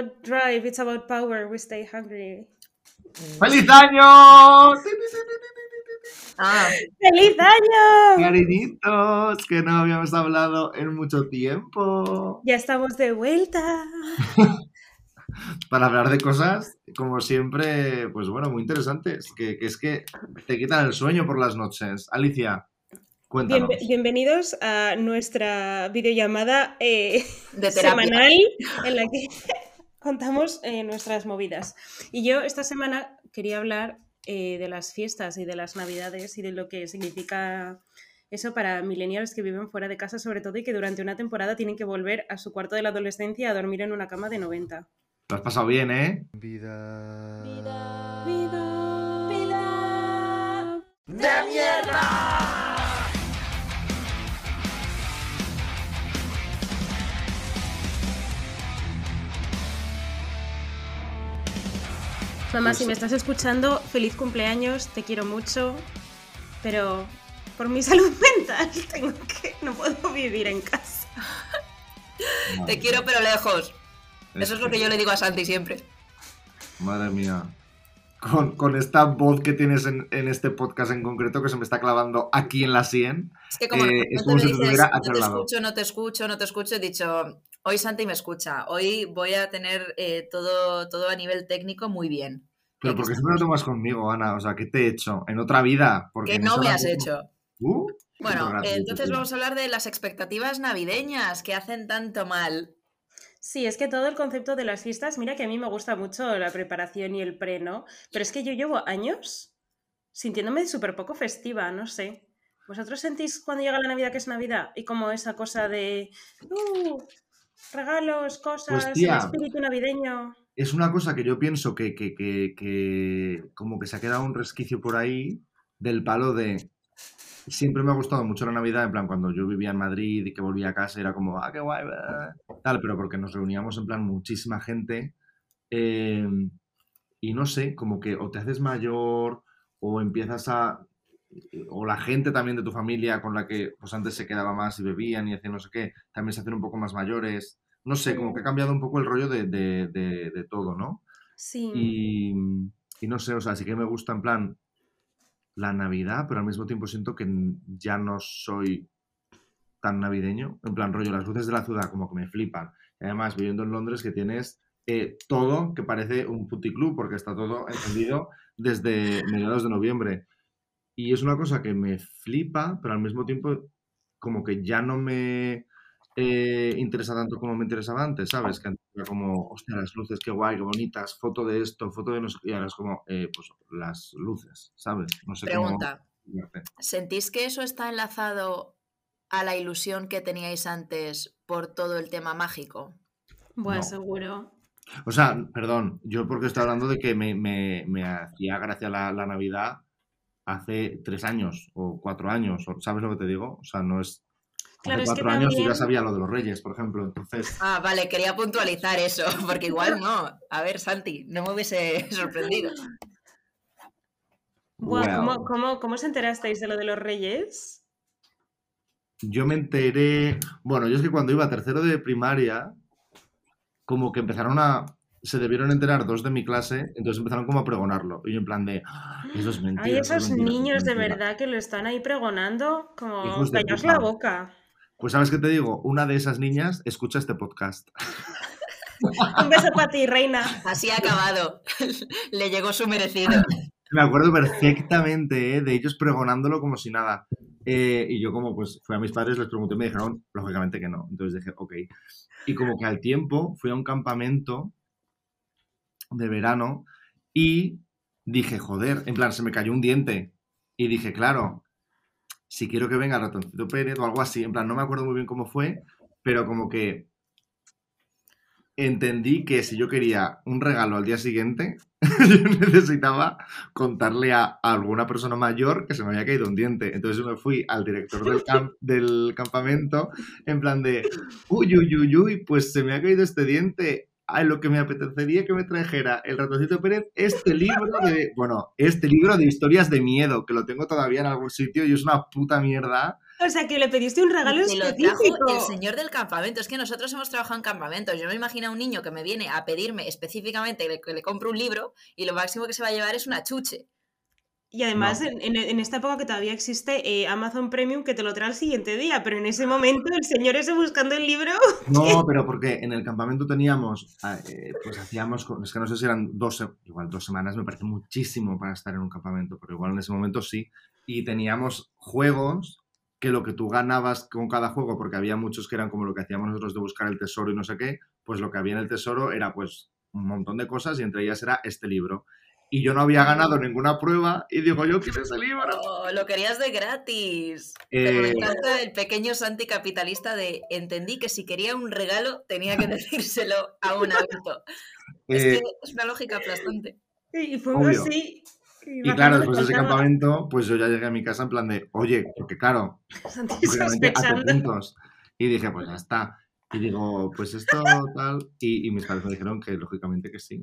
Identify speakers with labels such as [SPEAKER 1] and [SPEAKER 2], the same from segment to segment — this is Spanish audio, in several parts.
[SPEAKER 1] drive, it's about power, we stay hungry.
[SPEAKER 2] ¡Feliz año!
[SPEAKER 3] Ah,
[SPEAKER 1] ¡Feliz año!
[SPEAKER 2] Cariñitos, que no habíamos hablado en mucho tiempo.
[SPEAKER 1] Ya estamos de vuelta.
[SPEAKER 2] Para hablar de cosas, como siempre, pues bueno, muy interesantes. Que, que es que te quitan el sueño por las noches. Alicia, cuéntanos.
[SPEAKER 1] Bien- bienvenidos a nuestra videollamada eh,
[SPEAKER 3] de
[SPEAKER 1] semanal en la que contamos eh, nuestras movidas. Y yo esta semana quería hablar eh, de las fiestas y de las navidades y de lo que significa eso para millennials que viven fuera de casa sobre todo y que durante una temporada tienen que volver a su cuarto de la adolescencia a dormir en una cama de 90.
[SPEAKER 2] Lo has pasado bien, ¿eh?
[SPEAKER 4] Vida.
[SPEAKER 1] Vida, vida, Mamá,
[SPEAKER 2] Pues
[SPEAKER 1] si me estás escuchando, feliz cumpleaños, te quiero mucho, pero por mi salud mental tengo que no puedo vivir en casa.
[SPEAKER 3] Te quiero pero lejos. Eso es lo que yo le digo a Santi siempre.
[SPEAKER 2] Madre mía. Con, con esta voz que tienes en, en este podcast en concreto que se me está clavando aquí en la sien.
[SPEAKER 3] Es que como
[SPEAKER 2] Eh,
[SPEAKER 3] no
[SPEAKER 2] es como
[SPEAKER 3] me
[SPEAKER 2] si te
[SPEAKER 3] dices, no te
[SPEAKER 2] lado".
[SPEAKER 3] escucho, no te escucho, no te escucho, he dicho, hoy Santi me escucha, hoy voy a tener eh, todo, todo a nivel técnico muy bien.
[SPEAKER 2] Pero porque siempre lo tomas conmigo, Ana. O sea, ¿qué te he hecho? En otra vida. Porque
[SPEAKER 3] ¿Qué no me has hecho?
[SPEAKER 2] Uh,
[SPEAKER 3] Bueno, entonces
[SPEAKER 2] tío.
[SPEAKER 3] vamos a hablar de las expectativas navideñas que hacen tanto mal.
[SPEAKER 1] Sí, es que todo el concepto de las fiestas, mira que a mí me gusta mucho la preparación y el pre, ¿no? Pero es que yo llevo años sintiéndome súper poco festiva, no sé. ¿Vosotros sentís cuando llega la Navidad que es Navidad? Y como esa cosa de... "Uh, regalos, cosas, el
[SPEAKER 2] tía.
[SPEAKER 1] espíritu navideño.
[SPEAKER 2] Es una cosa que yo pienso que, que, que, que como que se ha quedado un resquicio por ahí del palo de... Siempre me ha gustado mucho la Navidad, en plan, cuando yo vivía en Madrid y que volvía a casa, era como, ah, qué guay, bla", tal, pero porque nos reuníamos en plan muchísima gente eh, y no sé, como que o te haces mayor o empiezas a... o la gente también de tu familia con la que pues antes se quedaba más y bebían y hacían no sé qué, también se hacen un poco más mayores. No sé, como que ha cambiado un poco el rollo de, de- de- de todo, ¿no?
[SPEAKER 1] Sí.
[SPEAKER 2] Y, y no sé, o sea, sí que me gusta en plan la Navidad, pero al mismo tiempo siento que ya no soy tan navideño. En plan, rollo, las luces de la ciudad como que me flipan. Y además, viviendo en Londres, que tienes eh, todo que parece un puticlub, porque está todo encendido desde mediados de noviembre. Y es una cosa que me flipa, pero al mismo tiempo como que ya no me eh, interesa tanto como me interesaba antes, ¿sabes? Que antes era como, hostia, las luces, qué guay, qué bonitas, foto de esto, foto de no sé qué, y ahora es como, eh, pues las luces, ¿sabes? No sé
[SPEAKER 3] Pregunta. ¿sentís que eso está enlazado a la ilusión que teníais antes por todo el tema mágico?
[SPEAKER 1] Bueno,
[SPEAKER 2] no.
[SPEAKER 1] seguro.
[SPEAKER 2] O sea, perdón, yo porque estoy hablando de que me, me- me hacía gracia la, la Navidad hace tres años o cuatro años, ¿sabes lo que te digo? O sea, no es...
[SPEAKER 1] Claro,
[SPEAKER 2] hace
[SPEAKER 1] es que
[SPEAKER 2] cuatro años yo ya
[SPEAKER 1] también-
[SPEAKER 2] sabía lo de los reyes, por ejemplo, entonces...
[SPEAKER 3] Ah, vale, quería puntualizar eso, porque igual no. A ver, Santi, no me hubiese sorprendido.
[SPEAKER 1] ¿cómo, cómo, cómo os enterasteis de lo de los reyes?
[SPEAKER 2] Yo me enteré, bueno, yo es que cuando iba a tercero de primaria, como que empezaron a, se debieron enterar dos de mi clase, entonces empezaron como a pregonarlo. Y yo en plan de, "Ah, eso es mentira.
[SPEAKER 1] Hay
[SPEAKER 2] eso es
[SPEAKER 1] esos
[SPEAKER 2] mentira, eso es
[SPEAKER 1] niños de
[SPEAKER 2] mentira".
[SPEAKER 1] verdad que lo están ahí pregonando como callaos la boca.
[SPEAKER 2] Pues sabes qué te digo, una de esas niñas escucha este podcast.
[SPEAKER 1] Un beso para ti, reina.
[SPEAKER 3] Así ha acabado. Le llegó su merecido.
[SPEAKER 2] Me acuerdo perfectamente ¿eh? de ellos pregonándolo como si nada. Eh, y yo como pues fui a mis padres, les pregunté y me dijeron, lógicamente que no. Entonces dije, ok. Y como que al tiempo fui a un campamento de verano y dije, joder, en plan, se me cayó un diente. Y dije, claro, si quiero que venga Ratoncito Pérez o algo así, en plan, no me acuerdo muy bien cómo fue, pero como que entendí que si yo quería un regalo al día siguiente, yo necesitaba contarle a, a alguna persona mayor que se me había caído un diente. Entonces yo me fui al director del, camp- del campamento en plan de, uy, uy, uy, uy, pues se me ha caído este diente. Ay, lo que me apetecería que me trajera el ratoncito Pérez, este libro de, bueno, este libro de historias de miedo, que lo tengo todavía en algún sitio y es una puta mierda
[SPEAKER 1] O sea, que le pediste un regalo
[SPEAKER 3] Te lo
[SPEAKER 1] específico.
[SPEAKER 3] trajo el señor del campamento. Es que nosotros hemos trabajado en campamentos. Yo no me imagino a un niño que me viene a pedirme específicamente que le, que le compre un libro y lo máximo que se va a llevar es una chuche.
[SPEAKER 1] Y además,
[SPEAKER 2] No.
[SPEAKER 1] en, en- esta época que todavía existe eh, Amazon Premium que te lo trae al siguiente día, pero en ese momento el señor ese buscando el libro.
[SPEAKER 2] No, pero porque en el campamento teníamos, ah, eh, pues hacíamos, es que no sé si eran dos, igual dos semanas, me parece muchísimo para estar en un campamento, pero igual en ese momento sí. Y teníamos juegos que lo que tú ganabas con cada juego, porque había muchos que eran como lo que hacíamos nosotros de buscar el tesoro y no sé qué, pues lo que había en el tesoro era pues un montón de cosas y entre ellas era este libro. Y yo no había ganado ninguna prueba y digo, yo quiero ese libro.
[SPEAKER 3] Oh, lo querías de gratis.
[SPEAKER 2] Eh,
[SPEAKER 3] encanta el pequeño anticapitalista de entendí que si quería un regalo tenía que decírselo a un adulto. Es
[SPEAKER 2] eh,
[SPEAKER 3] que es una lógica aplastante.
[SPEAKER 1] Y fue
[SPEAKER 2] Obvio.
[SPEAKER 1] así.
[SPEAKER 2] Y claro, después de ese campamento, pues yo ya llegué a mi casa en plan de, oye, porque claro,
[SPEAKER 1] Santi
[SPEAKER 2] hace puntos. Y dije, pues ya está. Y digo, pues esto tal. Y, y mis padres me dijeron que lógicamente que sí.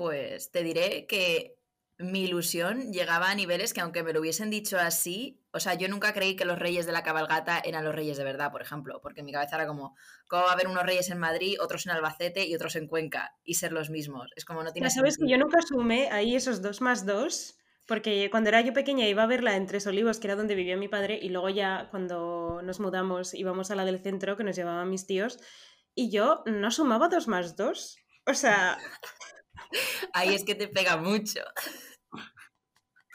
[SPEAKER 3] Pues te diré que mi ilusión llegaba a niveles que aunque me lo hubiesen dicho así, o sea, yo nunca creí que los reyes de la cabalgata eran los reyes de verdad, por ejemplo, porque en mi cabeza era como, ¿cómo va a haber unos reyes en Madrid, otros en Albacete y otros en Cuenca y ser los mismos? Es como no tiene
[SPEAKER 1] Ya sabes que yo nunca sumé ahí esos dos más dos, porque cuando era yo pequeña iba a verla en Tres Olivos, que era donde vivía mi padre, y luego ya cuando nos mudamos íbamos a la del centro, que nos llevaban mis tíos, y yo no sumaba dos más dos. O sea,
[SPEAKER 3] Ahí es que te pega mucho.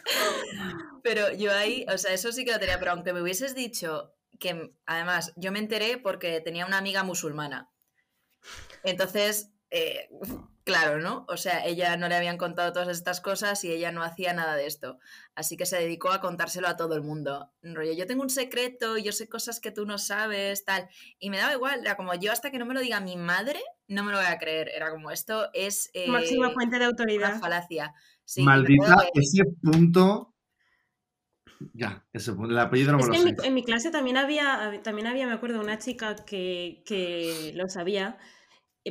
[SPEAKER 3] Pero yo ahí, o sea, eso sí que lo tenía, pero aunque me hubieses dicho que, además, yo me enteré porque tenía una amiga musulmana. Entonces, eh, claro, ¿no? O sea, ella no le habían contado todas estas cosas y ella no hacía nada de esto. Así que se dedicó a contárselo a todo el mundo. Rollo, yo tengo un secreto, yo sé cosas que tú no sabes, tal. Y me daba igual, era como yo hasta que no me lo diga mi madre, no me lo voy a creer. Era como esto es eh,
[SPEAKER 1] máxima fuente de
[SPEAKER 3] una
[SPEAKER 1] autoridad.
[SPEAKER 3] falacia. Sí, y me
[SPEAKER 2] Maldita,
[SPEAKER 3] que-
[SPEAKER 2] ese punto. Ya, ese punto. El apellido no me lo
[SPEAKER 1] en
[SPEAKER 2] sé.
[SPEAKER 1] mi, en mi clase también había, también había, me acuerdo, una chica que, que lo sabía, eh,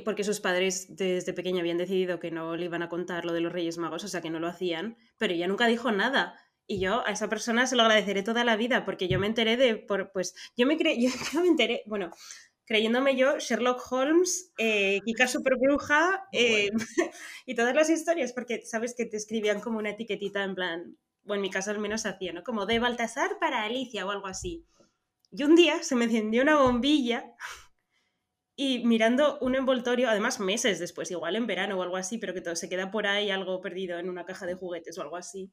[SPEAKER 1] porque sus padres desde pequeña habían decidido que no le iban a contar lo de los Reyes Magos, o sea que no lo hacían, pero ella nunca dijo nada. Y yo a esa persona se lo agradeceré toda la vida, porque yo me enteré de, por, pues, yo me, cre yo, me enteré, bueno, creyéndome yo Sherlock Holmes, eh, Kika Superbruja eh, y todas las historias, porque sabes que te escribían como una etiquetita en plan, o en mi caso al menos hacía, ¿no? Como de Baltasar para Alicia o algo así. Y un día se me encendió una bombilla y mirando un envoltorio, además meses después, igual en verano o algo así, pero que todo se queda por ahí algo perdido en una caja de juguetes o algo así.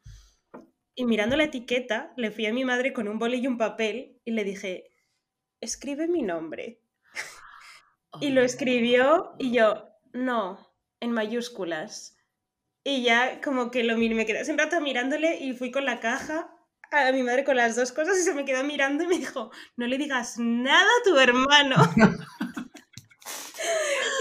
[SPEAKER 1] Y mirando la etiqueta, le fui a mi madre con un boli y un papel y le dije, escribe mi nombre. Y lo escribió y yo, no, en mayúsculas. Y ya como que lo miré, me quedé un rato mirándole y fui con la caja a mi madre con las dos cosas y se me quedó mirando y me dijo, no le digas nada a tu hermano.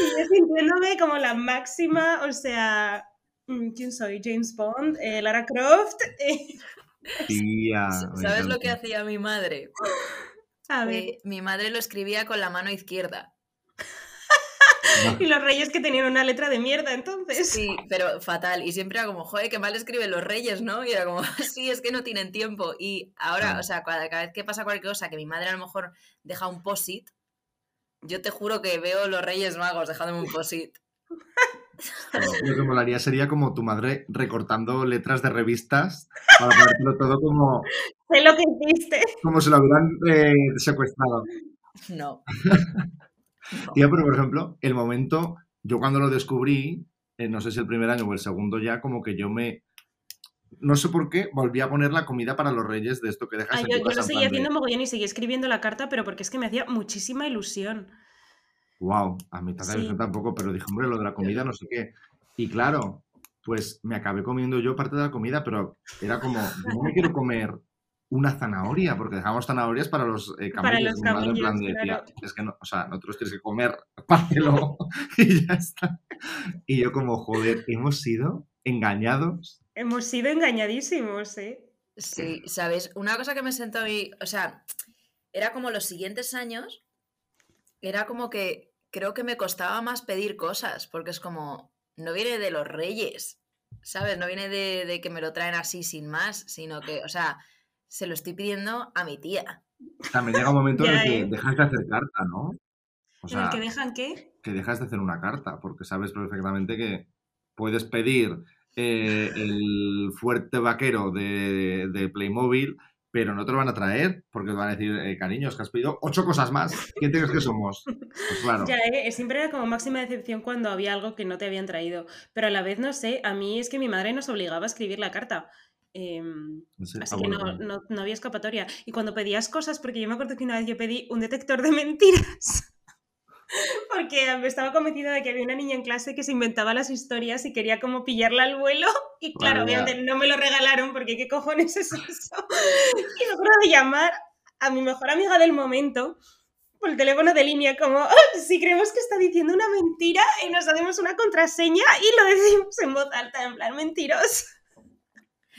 [SPEAKER 1] y yo sintiéndome como la máxima, o sea, mm, ¿quién soy? James Bond, Eh, Lara Croft. eh,
[SPEAKER 2] Tía, me
[SPEAKER 3] ¿Sabes lo que hacía mi madre?
[SPEAKER 1] a ver,
[SPEAKER 3] Eh, mi madre lo escribía con la mano izquierda.
[SPEAKER 1] y los reyes que tenían una letra de mierda entonces.
[SPEAKER 3] Sí, pero fatal. Y siempre era como, joder, qué mal escriben los reyes, ¿no? Y era como, sí, es que no tienen tiempo. Y ahora,
[SPEAKER 2] Claro.
[SPEAKER 3] o sea, cada, cada vez que pasa cualquier cosa, que mi madre a lo mejor deja un posit, yo te juro que veo los reyes magos dejándome un posit.
[SPEAKER 2] Lo que molaría sería como tu madre recortando letras de revistas para ponértelo todo como,
[SPEAKER 1] Sé lo que hiciste.
[SPEAKER 2] como si lo hubieran eh, secuestrado.
[SPEAKER 3] No. No.
[SPEAKER 2] Tía, pero por ejemplo, el momento, yo cuando lo descubrí, eh, no sé si el primer año o el segundo ya, como que yo me... No sé por qué, volví a poner la comida para los reyes de esto que dejas en
[SPEAKER 1] yo,
[SPEAKER 2] tu
[SPEAKER 1] yo lo seguía
[SPEAKER 2] de,
[SPEAKER 1] haciendo mogollón y seguía escribiendo la carta, pero porque es que me hacía muchísima ilusión.
[SPEAKER 2] Wow, a tanta
[SPEAKER 1] Sí.
[SPEAKER 2] tampoco, pero dije, hombre, lo de la comida, no sé qué. Y claro, pues me acabé comiendo yo parte de la comida, pero era como, no me quiero comer una zanahoria, porque dejamos zanahorias para los eh,
[SPEAKER 1] Para
[SPEAKER 2] camellos.
[SPEAKER 1] los
[SPEAKER 2] mi madre en plan
[SPEAKER 1] camellos,
[SPEAKER 2] de,
[SPEAKER 1] claro.
[SPEAKER 2] "Tía, es que no, o sea, nosotros tienes que comer, pártelo y ya está. Y yo como, joder, hemos sido engañados.
[SPEAKER 1] Hemos sido engañadísimos, ¿eh?
[SPEAKER 3] Sí, ¿sabes? Una cosa que me sentó a mí, o sea, era como los siguientes años, era como que creo que me costaba más pedir cosas, porque es como, no viene de los reyes, ¿sabes? No viene de, de que me lo traen así sin más, sino que, o sea, se lo estoy pidiendo a mi tía.
[SPEAKER 2] También llega un momento en el que
[SPEAKER 1] ¿eh?
[SPEAKER 2] dejas de hacer carta, ¿no? O
[SPEAKER 1] ¿En
[SPEAKER 2] sea,
[SPEAKER 1] el que dejan qué?
[SPEAKER 2] que dejas de hacer una carta, porque sabes perfectamente que puedes pedir eh, el fuerte vaquero de, de Playmobil, pero no te lo van a traer, porque te van a decir, eh, cariño, es que has pedido ocho cosas más. ¿Quién crees que somos? Pues claro.
[SPEAKER 1] Ya, ¿eh? siempre era como máxima decepción cuando había algo que no te habían traído. Pero a la vez, no sé, a mí es que mi madre nos obligaba a escribir la carta.
[SPEAKER 2] No sé,
[SPEAKER 1] así que no, no había escapatoria. Y cuando pedías cosas, porque yo me acuerdo que una vez yo pedí un detector de mentiras. Porque me estaba convencida de que había una niña en clase que se inventaba las historias y quería como pillarla al vuelo. Y claro, obviamente no me lo regalaron porque qué cojones es eso. Y me acuerdo de llamar a mi mejor amiga del momento por el teléfono de línea como "Ah, si creemos que está diciendo una mentira y nos hacemos una contraseña y lo decimos en voz alta, en plan mentiros.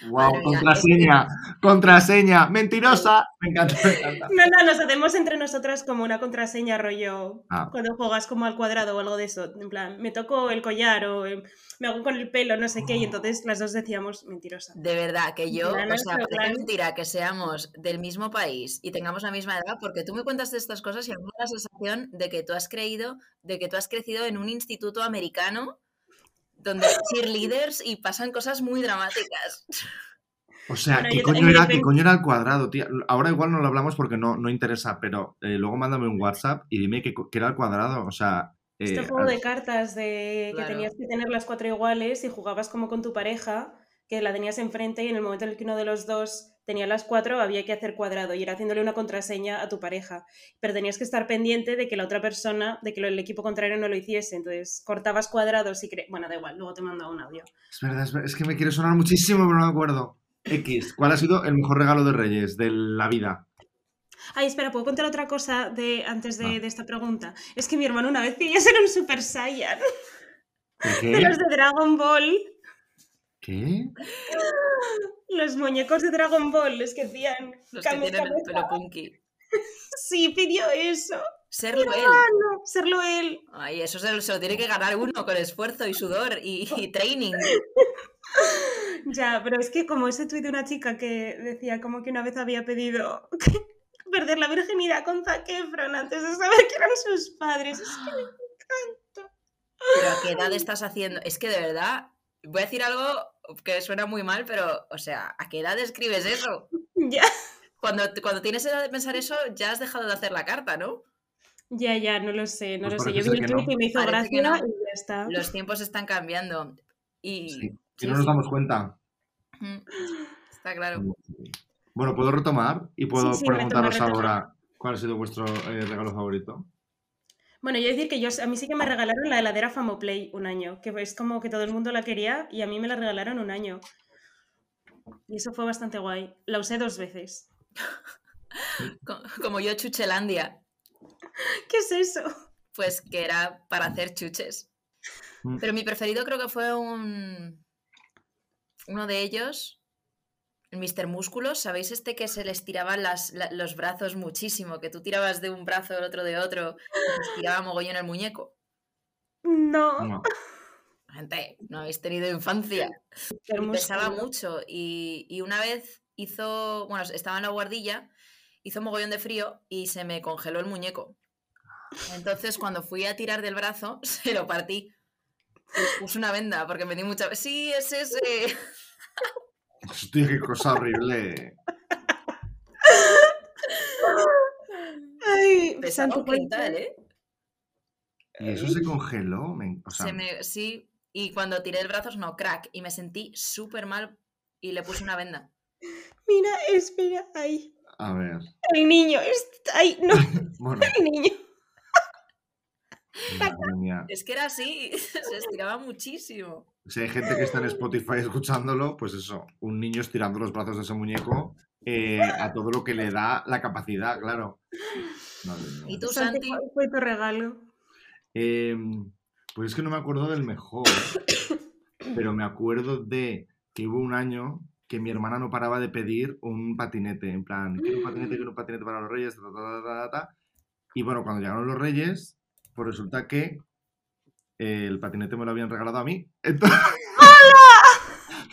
[SPEAKER 2] Wow,
[SPEAKER 3] Madre mía,
[SPEAKER 2] contraseña, contraseña, mentirosa. Me encanta, me encanta.
[SPEAKER 1] No, no, nos hacemos entre nosotras como una contraseña rollo
[SPEAKER 2] Ah.
[SPEAKER 1] cuando juegas como al cuadrado o algo de eso. En plan, me toco el collar o eh, me hago con el pelo, no sé qué, y entonces las dos decíamos mentirosa.
[SPEAKER 3] De verdad, que yo, o sea, parece mentira que seamos del mismo país y tengamos la misma edad, porque tú me cuentas de estas cosas y a mí me da la sensación de que tú has creído, de que tú has crecido en un instituto americano donde hay cheerleaders y pasan cosas muy dramáticas.
[SPEAKER 2] O sea,
[SPEAKER 1] Bueno,
[SPEAKER 2] ¿qué coño, era, ¿qué coño era el cuadrado, tía? Ahora igual no lo hablamos porque no, no interesa, pero eh, luego mándame un WhatsApp y dime qué, qué era el cuadrado. O sea,
[SPEAKER 1] Este
[SPEAKER 2] eh,
[SPEAKER 1] juego
[SPEAKER 2] al-
[SPEAKER 1] de cartas de
[SPEAKER 3] Claro.
[SPEAKER 1] que tenías que tener las cuatro iguales y jugabas como con tu pareja, que la tenías enfrente y en el momento en el que uno de los dos tenía las cuatro había que hacer cuadrado y era haciéndole una contraseña a tu pareja. Pero tenías que estar pendiente de que la otra persona, de que el equipo contrario no lo hiciese. Entonces cortabas cuadrados y... cre- Bueno, da igual, luego te mando un audio.
[SPEAKER 2] es verdad, es, que me quiere sonar muchísimo, pero no me acuerdo. X, ¿cuál ha sido el mejor regalo de Reyes de la vida?
[SPEAKER 1] Ay, espera, ¿puedo contar otra cosa de, antes de,
[SPEAKER 2] Ah.
[SPEAKER 1] de esta pregunta? Es que mi hermano una vez quería ser un Super Saiyan
[SPEAKER 2] ¿El
[SPEAKER 1] de
[SPEAKER 2] ¿Qué?
[SPEAKER 1] los de Dragon Ball.
[SPEAKER 2] ¿Qué?
[SPEAKER 1] Los muñecos de Dragon Ball, los que hacían...
[SPEAKER 3] Los que tienen el
[SPEAKER 1] Kame
[SPEAKER 3] pelo punky.
[SPEAKER 1] Sí, pidió eso.
[SPEAKER 3] Serlo él.
[SPEAKER 1] No, serlo él.
[SPEAKER 3] Ay, eso se lo, se lo tiene que ganar uno con esfuerzo y sudor y, y training.
[SPEAKER 1] Ya, pero es que como ese tuit de una chica que decía como que una vez había pedido perder la virginidad con Zac Efron antes de saber que eran sus padres. Es que me encanta.
[SPEAKER 3] Pero ¿a qué edad estás haciendo? Es que de verdad, voy a decir algo que suena muy mal, pero, o sea, ¿a qué edad escribes eso?
[SPEAKER 1] Ya,
[SPEAKER 3] Cuando, cuando tienes edad de pensar eso, ya has dejado de hacer la carta, ¿no?
[SPEAKER 1] ya, ya, no lo sé, no
[SPEAKER 2] Pues
[SPEAKER 1] lo sé. Yo vi el
[SPEAKER 2] no.
[SPEAKER 1] y me hizo
[SPEAKER 3] Parece
[SPEAKER 1] gracia
[SPEAKER 3] no.
[SPEAKER 1] y ya está.
[SPEAKER 3] Los tiempos están cambiando. Y
[SPEAKER 2] Sí. Y
[SPEAKER 3] sí,
[SPEAKER 2] no nos
[SPEAKER 3] sí.
[SPEAKER 2] damos cuenta.
[SPEAKER 3] Está claro.
[SPEAKER 2] Bueno, ¿puedo retomar? Y puedo
[SPEAKER 1] Sí, sí, retoma,
[SPEAKER 2] preguntaros
[SPEAKER 1] retoma.
[SPEAKER 2] ahora cuál ha sido vuestro eh, regalo favorito.
[SPEAKER 1] Bueno, yo decir que yo, a mí sí que me regalaron la heladera Famoplay un año, que es como que todo el mundo la quería y a mí me la regalaron un año. Y eso fue bastante guay. La usé dos veces.
[SPEAKER 3] Co- Como yo, Chuchelandia,
[SPEAKER 1] ¿Qué es eso?
[SPEAKER 3] pues que era para hacer chuches.
[SPEAKER 2] Mm.
[SPEAKER 3] Pero mi preferido creo que fue un. Uno de ellos, el Mr. Músculos. ¿Sabéis este que se les tiraban las, la- los brazos muchísimo? Que tú tirabas de un brazo, el otro de otro, y se tiraba mogollón el muñeco.
[SPEAKER 1] No.
[SPEAKER 2] No.
[SPEAKER 3] Gente, no habéis tenido infancia. Y pesaba mucho. Y, y una vez hizo. Bueno, estaba en la guardilla, hizo mogollón de frío y se me congeló el muñeco. Entonces, cuando fui a tirar del brazo, se lo partí. Puse una venda porque me di mucha. Sí, es ese.
[SPEAKER 2] Hostia, qué cosa horrible.
[SPEAKER 1] Ay, santo
[SPEAKER 3] un quintal,
[SPEAKER 1] Cristo.
[SPEAKER 3] ¿eh?
[SPEAKER 2] Y eso se congeló. me- o sea,
[SPEAKER 3] Se me, sí, y cuando tiré el brazo sonó crack y me sentí súper mal y le puse una venda.
[SPEAKER 1] Mira, espera. Ay,
[SPEAKER 2] a ver.
[SPEAKER 1] el niño. está- Ay, no,
[SPEAKER 2] Bueno,
[SPEAKER 1] el niño.
[SPEAKER 3] Es que era así, se estiraba muchísimo.
[SPEAKER 2] Si hay gente que está en Spotify escuchándolo, pues eso, un niño estirando los brazos de ese muñeco eh, a todo lo que le da la capacidad, claro. Madre.
[SPEAKER 3] ¿Y tú,
[SPEAKER 1] Santi,
[SPEAKER 3] Santi?
[SPEAKER 1] ¿cuál fue tu regalo?
[SPEAKER 2] Eh, pues es que no me acuerdo del mejor, pero me acuerdo de que hubo un año que mi hermana no paraba de pedir un patinete, en plan, quiero un patinete, quiero un patinete para los reyes, ta, ta, ta, ta, ta, ta. Y bueno, cuando llegaron los reyes, pues resulta que eh, el patinete me lo habían regalado a mí. Entonces,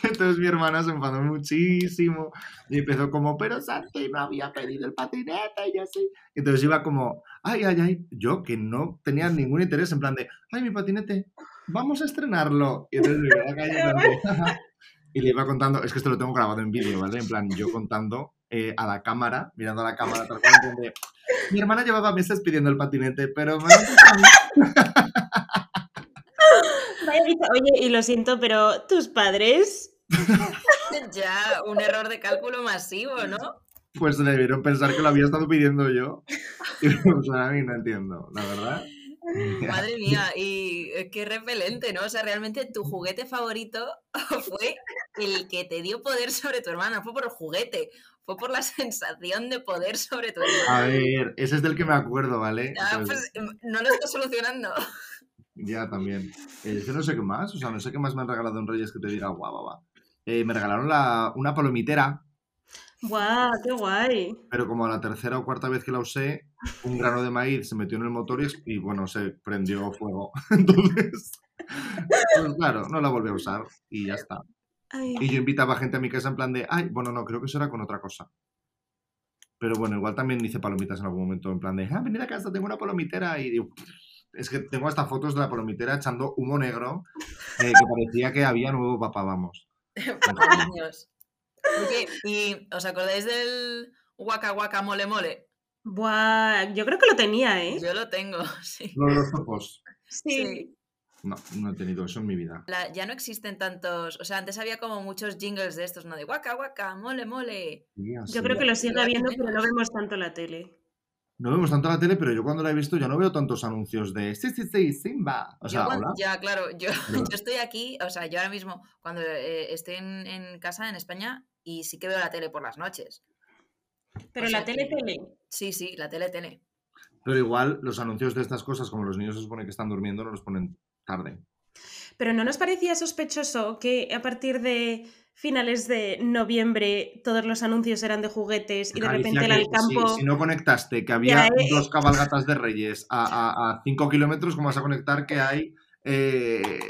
[SPEAKER 2] Entonces mi hermana se enfadó muchísimo y empezó como, pero Santi no había pedido el patinete y así. Entonces iba como, ay, ay, ay, yo que no tenía ningún interés en plan de, ay, mi patinete, vamos a estrenarlo. Y entonces me iba a calle y le iba contando, es que esto lo tengo grabado en vídeo, ¿vale? En plan, yo contando eh, a la cámara, mirando a la cámara, tal cual, de, mi hermana llevaba meses pidiendo el patinete, pero me
[SPEAKER 1] Oye, y lo siento, pero tus padres.
[SPEAKER 3] ya, un error de cálculo masivo, ¿no?
[SPEAKER 2] Pues debieron pensar que lo había estado pidiendo yo. Y pues a mí no entiendo, la verdad.
[SPEAKER 3] Madre mía, y qué repelente, ¿no? O sea, realmente tu juguete favorito fue el que te dio poder sobre tu hermana, fue por el juguete, fue por la sensación de poder sobre tu hermana.
[SPEAKER 2] A ver, ese es del que me acuerdo, ¿vale?
[SPEAKER 3] Ah, pues em, no lo estás solucionando.
[SPEAKER 2] Ya, también. Eh, yo no sé qué más, o sea, no sé qué más me han regalado en Reyes que te diga, guau, guau, guau. Eh, me regalaron la, una palomitera.
[SPEAKER 1] ¡Guau! ¡Qué guay!
[SPEAKER 2] Pero como a la tercera o cuarta vez que la usé, un grano de maíz se metió en el motor y, bueno, se prendió fuego. Entonces, pues claro, no la volví a usar y ya está. Y yo invitaba a gente a mi casa en plan de, ay, bueno, no, creo que eso era con otra cosa. Pero bueno, igual también hice palomitas en algún momento, en plan de, ah, venid a casa, tengo una palomitera. Y digo, es que tengo hasta fotos de la palomitera echando humo negro eh, que parecía que había nuevo papá, vamos.
[SPEAKER 3] ¿y os acordáis del Waka Waka Mole Mole?
[SPEAKER 1] Buah, yo creo que lo tenía, ¿eh?
[SPEAKER 3] Yo lo tengo, sí.
[SPEAKER 2] Los topos.
[SPEAKER 1] Sí.
[SPEAKER 2] No, no he tenido eso en mi vida.
[SPEAKER 3] ya no existen tantos. O sea, antes había como muchos jingles de estos, ¿no? De Waka Waka, mole mole.
[SPEAKER 1] yo creo que lo sigue habiendo, pero no vemos tanto la tele
[SPEAKER 2] no vemos tanto la tele, pero yo cuando la he visto ya no veo tantos anuncios de sí, sí, sí, Simba. O sea,
[SPEAKER 3] Ya, claro, yo, estoy aquí, o sea, yo ahora mismo, cuando eh, estoy en, casa en España, y sí que veo la tele por las noches.
[SPEAKER 1] Pero la tele, tele.
[SPEAKER 3] Sí, sí, la tele, tele.
[SPEAKER 2] Pero igual los anuncios de estas cosas, como los niños se supone que están durmiendo, no los ponen tarde.
[SPEAKER 1] Pero ¿no nos parecía sospechoso que a partir de finales de noviembre todos los anuncios eran de juguetes y de repente en el campo...
[SPEAKER 2] Si, no conectaste que había dos cabalgatas de reyes a 5 kilómetros, ¿cómo vas a conectar que hay eh,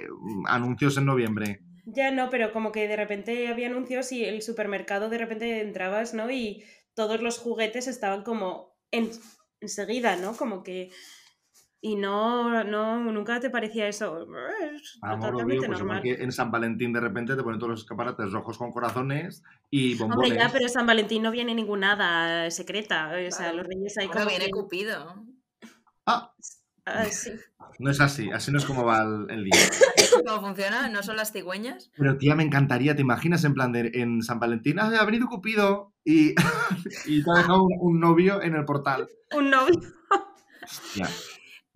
[SPEAKER 2] anuncios en noviembre?
[SPEAKER 1] Ya no, pero como que de repente había anuncios y el supermercado de repente entrabas, ¿no? Y todos los juguetes estaban como en, enseguida, ¿no? Como que y no, no, nunca te parecía eso. Es
[SPEAKER 2] totalmente pues normal. Que en San Valentín de repente te ponen todos los escaparates rojos con corazones y bombones.
[SPEAKER 1] Hombre, ya, pero San Valentín no viene ninguna secreta. O sea, los reyes hay
[SPEAKER 3] como. viene Cupido.
[SPEAKER 2] Ah.
[SPEAKER 1] Sí.
[SPEAKER 2] No es así, así no es como va el, día.
[SPEAKER 3] ¿Cómo funciona? ¿No son las cigüeñas?
[SPEAKER 2] Pero tía, me encantaría, ¿te imaginas en plan de en San Valentín? Ah, ha venido Cupido y, y te ha dejado un, novio en el portal.
[SPEAKER 1] Un novio. Hostia.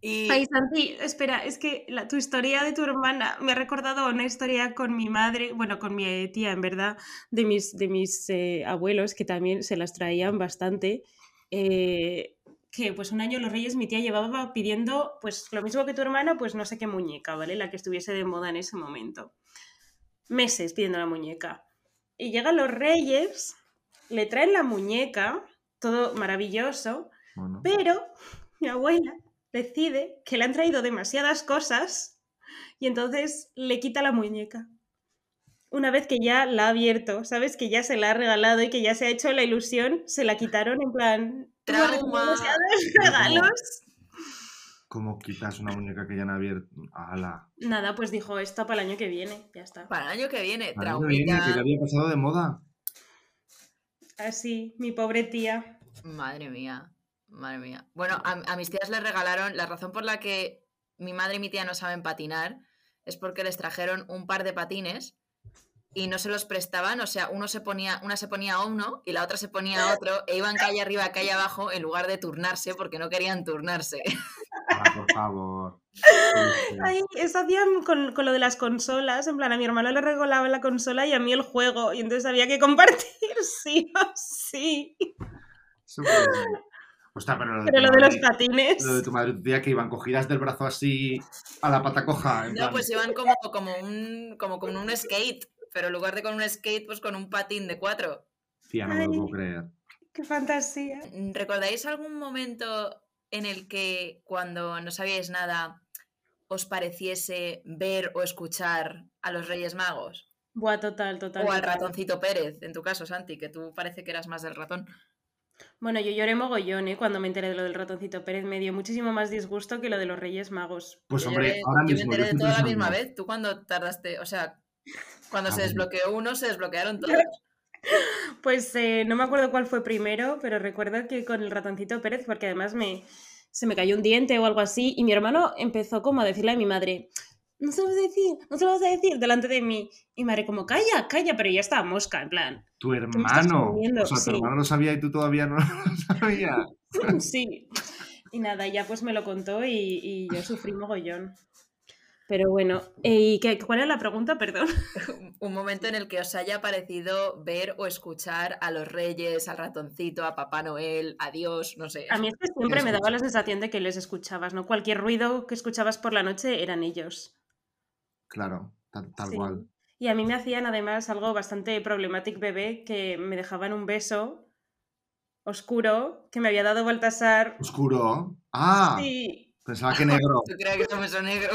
[SPEAKER 1] Ay, Santi, espera, es que la, tu historia de tu hermana me ha recordado una historia con mi madre, bueno, con mi tía, en verdad, de mis, de mis eh, abuelos, que también se las traían bastante. Eh, que pues un año los Reyes mi tía llevaba pidiendo, pues lo mismo que tu hermana, pues no sé qué muñeca, ¿vale? La que estuviese de moda en ese momento. Meses pidiendo la muñeca. Y llegan los Reyes, le traen la muñeca, todo maravilloso, pero mi abuela decide que le han traído demasiadas cosas y entonces le quita la muñeca. Una vez que ya la ha abierto, ¿sabes? Que ya se la ha regalado y que ya se ha hecho la ilusión, se la quitaron en plan...
[SPEAKER 3] ¡Trauma!
[SPEAKER 1] regalos!
[SPEAKER 2] ¿Cómo quitas una muñeca que ya no ha abierto? ¡Hala!
[SPEAKER 1] Nada, pues dijo, esta para el año que viene, ya está.
[SPEAKER 3] Para el año que viene,
[SPEAKER 2] para el año que viene, que había pasado de moda.
[SPEAKER 1] Así, mi pobre tía.
[SPEAKER 3] Madre mía. Madre mía. Bueno, a, mis tías les regalaron, la razón por la que mi madre y mi tía no saben patinar es porque les trajeron un par de patines y no se los prestaban, o sea, uno se ponía, una se ponía a uno y la otra se ponía a otro e iban calle arriba, calle abajo en lugar de turnarse porque no querían turnarse.
[SPEAKER 2] Ah, por favor.
[SPEAKER 1] eso hacían con, lo de las consolas, en plan, a mi hermano le regalaba la consola y a mí el juego, y entonces había que compartir, sí o sí
[SPEAKER 2] pero lo
[SPEAKER 1] de, los patines.
[SPEAKER 2] Lo de tu madre tía que iban cogidas del brazo así a la pata coja.
[SPEAKER 3] no, pues iban como, como, un, como con un skate, pero en lugar de con un skate, pues con un patín de cuatro.
[SPEAKER 2] Tía, no me lo puedo creer.
[SPEAKER 1] Qué fantasía.
[SPEAKER 3] ¿Recordáis algún momento en el que cuando no sabíais nada os pareciese ver o escuchar a los Reyes Magos?
[SPEAKER 1] Buah, total, total.
[SPEAKER 3] O al ratoncito Pérez, en tu caso, Santi, que tú parece que eras más del ratón.
[SPEAKER 1] Bueno, yo lloré mogollón, ¿eh? Cuando me enteré de lo del ratoncito Pérez. Me dio muchísimo más disgusto que lo de los Reyes Magos.
[SPEAKER 2] Pues
[SPEAKER 3] Yo
[SPEAKER 2] hombre,
[SPEAKER 3] lloré-
[SPEAKER 2] ahora
[SPEAKER 3] yo me
[SPEAKER 2] mismo.
[SPEAKER 3] enteré de
[SPEAKER 2] estoy
[SPEAKER 3] todo a la misma vez. Tú cuando tardaste, o sea, cuando
[SPEAKER 2] Ah,
[SPEAKER 3] se desbloqueó uno, se desbloquearon todos.
[SPEAKER 1] Pues eh, no me acuerdo cuál fue primero, pero recuerdo que con el ratoncito Pérez, porque además me, se me cayó un diente o algo así, y mi hermano empezó como a decirle a mi madre, no se lo vas a decir, no se lo vas a decir, delante de mí. Y mi madre como, calla, calla, pero ya estaba mosca, en plan.
[SPEAKER 2] Tu hermano. O sea, tu
[SPEAKER 1] Sí.
[SPEAKER 2] hermano lo sabía y tú todavía no lo sabías.
[SPEAKER 1] Sí. Y nada, ya pues me lo contó y, y yo sufrí mogollón. Pero bueno, ¿y qué, cuál era la pregunta? Perdón.
[SPEAKER 3] Un momento en el que os haya parecido ver o escuchar a los reyes, al ratoncito, a Papá Noel, a Dios, no sé.
[SPEAKER 1] A mí es que siempre me daba la sensación de que les escuchabas, ¿no? Cualquier ruido que escuchabas por la noche eran ellos.
[SPEAKER 2] Claro, tal, tal
[SPEAKER 1] Sí.
[SPEAKER 2] cual.
[SPEAKER 1] Y a mí me hacían además algo bastante problemático bebé, que me dejaban un beso oscuro que me había dado Baltasar.
[SPEAKER 2] Oscuro. Ah,
[SPEAKER 1] Sí,
[SPEAKER 2] pensaba que negro.
[SPEAKER 3] Tú creas que es un beso negro.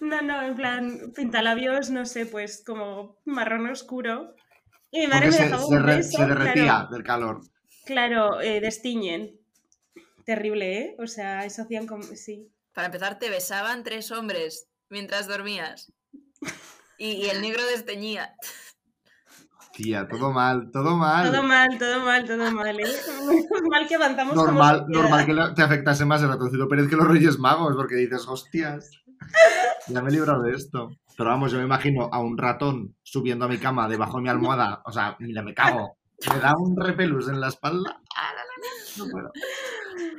[SPEAKER 1] No, no, en plan, pintalabios, no sé, pues como marrón oscuro. Y mi madre
[SPEAKER 2] Porque
[SPEAKER 1] me
[SPEAKER 2] se,
[SPEAKER 1] dejaba
[SPEAKER 2] se
[SPEAKER 1] un
[SPEAKER 2] re-
[SPEAKER 1] beso.
[SPEAKER 2] se derretía
[SPEAKER 1] claro,
[SPEAKER 2] del calor.
[SPEAKER 1] claro, eh, destiñen. Terrible, ¿eh? O sea, eso hacían como. Sí.
[SPEAKER 3] Para empezar, te besaban tres hombres mientras dormías. Y, y el negro desteñía.
[SPEAKER 2] Tía, todo mal, todo mal.
[SPEAKER 1] Todo mal, todo mal, todo mal, ¿eh? Mal que avanzamos como
[SPEAKER 2] normal,
[SPEAKER 1] sociedad.
[SPEAKER 2] normal que te afectase más el ratoncito Pérez que los Reyes Magos, porque dices, hostias, ya me he librado de esto. Pero vamos, yo me imagino a un ratón subiendo a mi cama debajo de mi almohada, o sea, mira, me cago. Me da un repelús en la espalda. Ah, No puedo.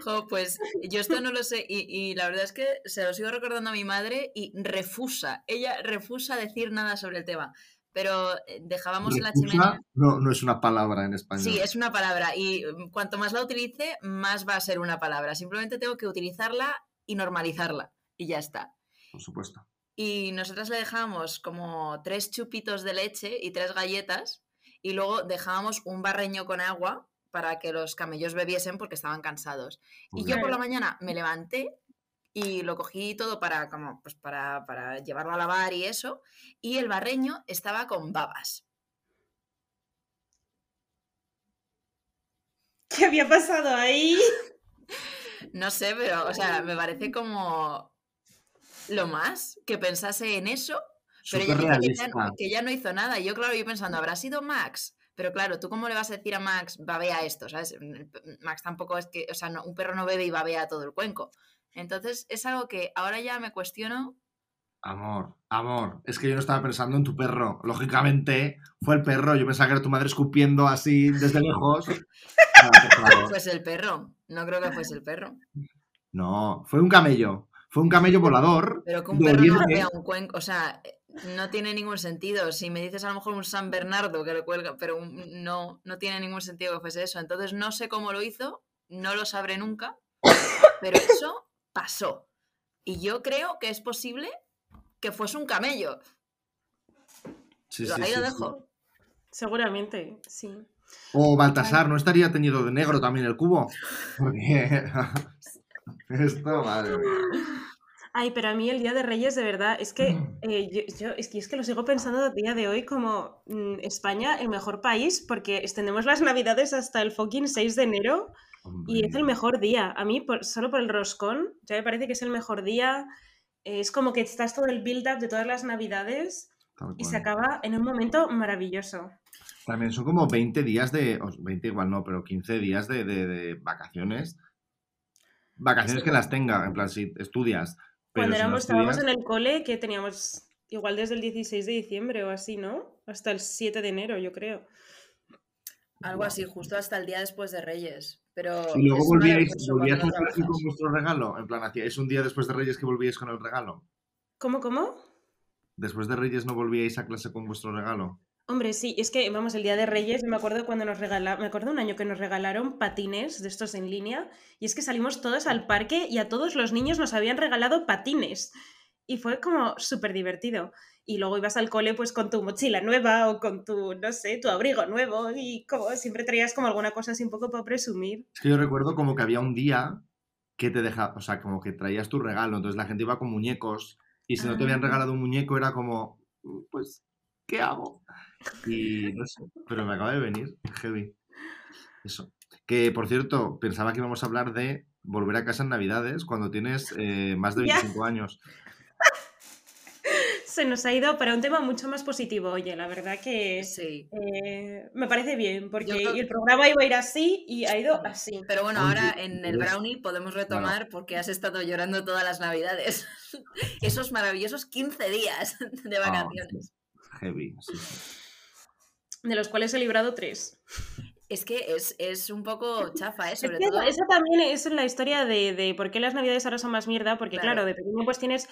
[SPEAKER 3] Jo, pues yo esto no lo sé y, y la verdad es que se lo sigo recordando a mi madre y refusa, ella refusa decir nada sobre el tema, pero eh, dejábamos en la chimenea.
[SPEAKER 2] no, no es una palabra en español.
[SPEAKER 3] Sí, es una palabra y mm, cuanto más la utilice, más va a ser una palabra. Simplemente tengo que utilizarla y normalizarla y ya está.
[SPEAKER 2] Por supuesto.
[SPEAKER 3] Y nosotras le dejábamos como tres chupitos de leche y tres galletas y luego dejábamos un barreño con agua para que los camellos bebiesen porque estaban cansados.
[SPEAKER 2] Muy
[SPEAKER 3] Y
[SPEAKER 2] bien.
[SPEAKER 3] yo por la mañana me levanté y lo cogí todo para, como, pues para, para llevarlo a lavar y eso, y el barreño estaba con babas.
[SPEAKER 1] ¿Qué había pasado ahí?
[SPEAKER 3] No sé, pero, o sea, me parece como lo más que pensase en eso, pero ella dice que ya,
[SPEAKER 2] realista.
[SPEAKER 3] que ya no hizo nada. Y yo, claro, yo pensando, ¿habrá sido Max? Pero claro, ¿tú cómo le vas a decir a Max, babea esto? ¿Sabes? Max tampoco es que, o sea, no- un perro no bebe y babea todo el cuenco. Entonces, es algo que ahora ya me cuestiono.
[SPEAKER 2] Amor, amor, es que yo no estaba pensando en tu perro. Lógicamente, fue el perro. Yo pensaba que era tu madre escupiendo así desde lejos. Claro.
[SPEAKER 3] Pues el perro. No creo que fuese el perro.
[SPEAKER 2] No, fue un camello. Fue un camello volador.
[SPEAKER 3] Pero que un perro no babea un cuenco. O sea, eh, no tiene ningún sentido. Si me dices a lo mejor un San Bernardo que le cuelga, pero un- no, no tiene ningún sentido que fuese eso. Entonces no sé cómo lo hizo, no lo sabré nunca, pero eso pasó. Y yo creo que es posible que fuese un camello.
[SPEAKER 2] Sí,
[SPEAKER 3] Lo-
[SPEAKER 2] sí,
[SPEAKER 3] ahí
[SPEAKER 2] sí,
[SPEAKER 3] lo
[SPEAKER 2] sí.
[SPEAKER 3] dejo.
[SPEAKER 1] Seguramente, sí.
[SPEAKER 2] O Baltasar, ¿no estaría teñido de negro también el cubo? Porque. Esto, madre mía.
[SPEAKER 1] Ay, pero a mí el Día de Reyes, de verdad, es que eh, yo, yo- es que es que lo sigo pensando a día de hoy como mm, España, el mejor país, porque extendemos las navidades hasta el fucking 6 de enero y es el mejor día. A mí, por- solo por el roscón, ya me parece que es el mejor día. Es como que estás todo el build-up de todas las navidades
[SPEAKER 2] tal
[SPEAKER 1] y se acaba en un momento maravilloso.
[SPEAKER 2] También son como 20 días de. o 20 igual no, pero 15 días de, de- de vacaciones. Vacaciones
[SPEAKER 1] Sí.
[SPEAKER 2] que las tenga, en plan, si estudias. Pero
[SPEAKER 1] Cuando
[SPEAKER 2] si no
[SPEAKER 1] éramos, estábamos en el cole, que teníamos igual desde el 16 de diciembre o así, ¿no? Hasta el 7 de enero, yo creo.
[SPEAKER 3] Algo así, justo hasta el día después de Reyes. Pero
[SPEAKER 2] Y luego volvíais, volvíais con vuestro regalo. En plan, hacíais un día después de Reyes que volvíais con el regalo.
[SPEAKER 1] ¿Cómo, cómo?
[SPEAKER 2] Después de Reyes no volvíais a clase con vuestro regalo.
[SPEAKER 1] Hombre, sí, es que, vamos, el día de Reyes, me acuerdo cuando nos regalaron, me acuerdo un año que nos regalaron patines de estos en línea, y es que salimos todos al parque y a todos los niños nos habían regalado patines. Y fue como súper divertido. Y luego ibas al cole pues con tu mochila nueva o con tu, no sé, tu abrigo nuevo y como siempre traías como alguna cosa así un poco para presumir.
[SPEAKER 2] Es que yo recuerdo como que había un día que te deja, o sea, como que traías tu regalo, entonces la gente iba con muñecos y si no te habían
[SPEAKER 1] Ah.
[SPEAKER 2] regalado un muñeco era como, pues, ¿qué hago? Y no sé, pero me acaba de venir, heavy. Eso. Que, por cierto, pensaba que íbamos a hablar de volver a casa en Navidades cuando tienes eh, más de
[SPEAKER 1] Ya.
[SPEAKER 2] 25 años.
[SPEAKER 1] Se nos ha ido para un tema mucho más positivo, oye, la verdad que
[SPEAKER 3] Sí.
[SPEAKER 1] eh, me parece bien, porque el programa iba a ir así y ha ido así.
[SPEAKER 3] Pero bueno, ahora en el brownie podemos retomar porque has estado llorando todas las navidades. Esos maravillosos 15 días de
[SPEAKER 2] Ah,
[SPEAKER 3] vacaciones.
[SPEAKER 2] Heavy, sí.
[SPEAKER 1] De los cuales he librado tres.
[SPEAKER 3] Es que es, es un poco chafa, ¿eh?
[SPEAKER 1] Es
[SPEAKER 3] Sobre
[SPEAKER 1] que
[SPEAKER 3] todo.
[SPEAKER 1] Eso también es la historia de, de por qué las navidades ahora son más mierda, porque
[SPEAKER 3] Claro.
[SPEAKER 1] claro, de pequeño pues tienes,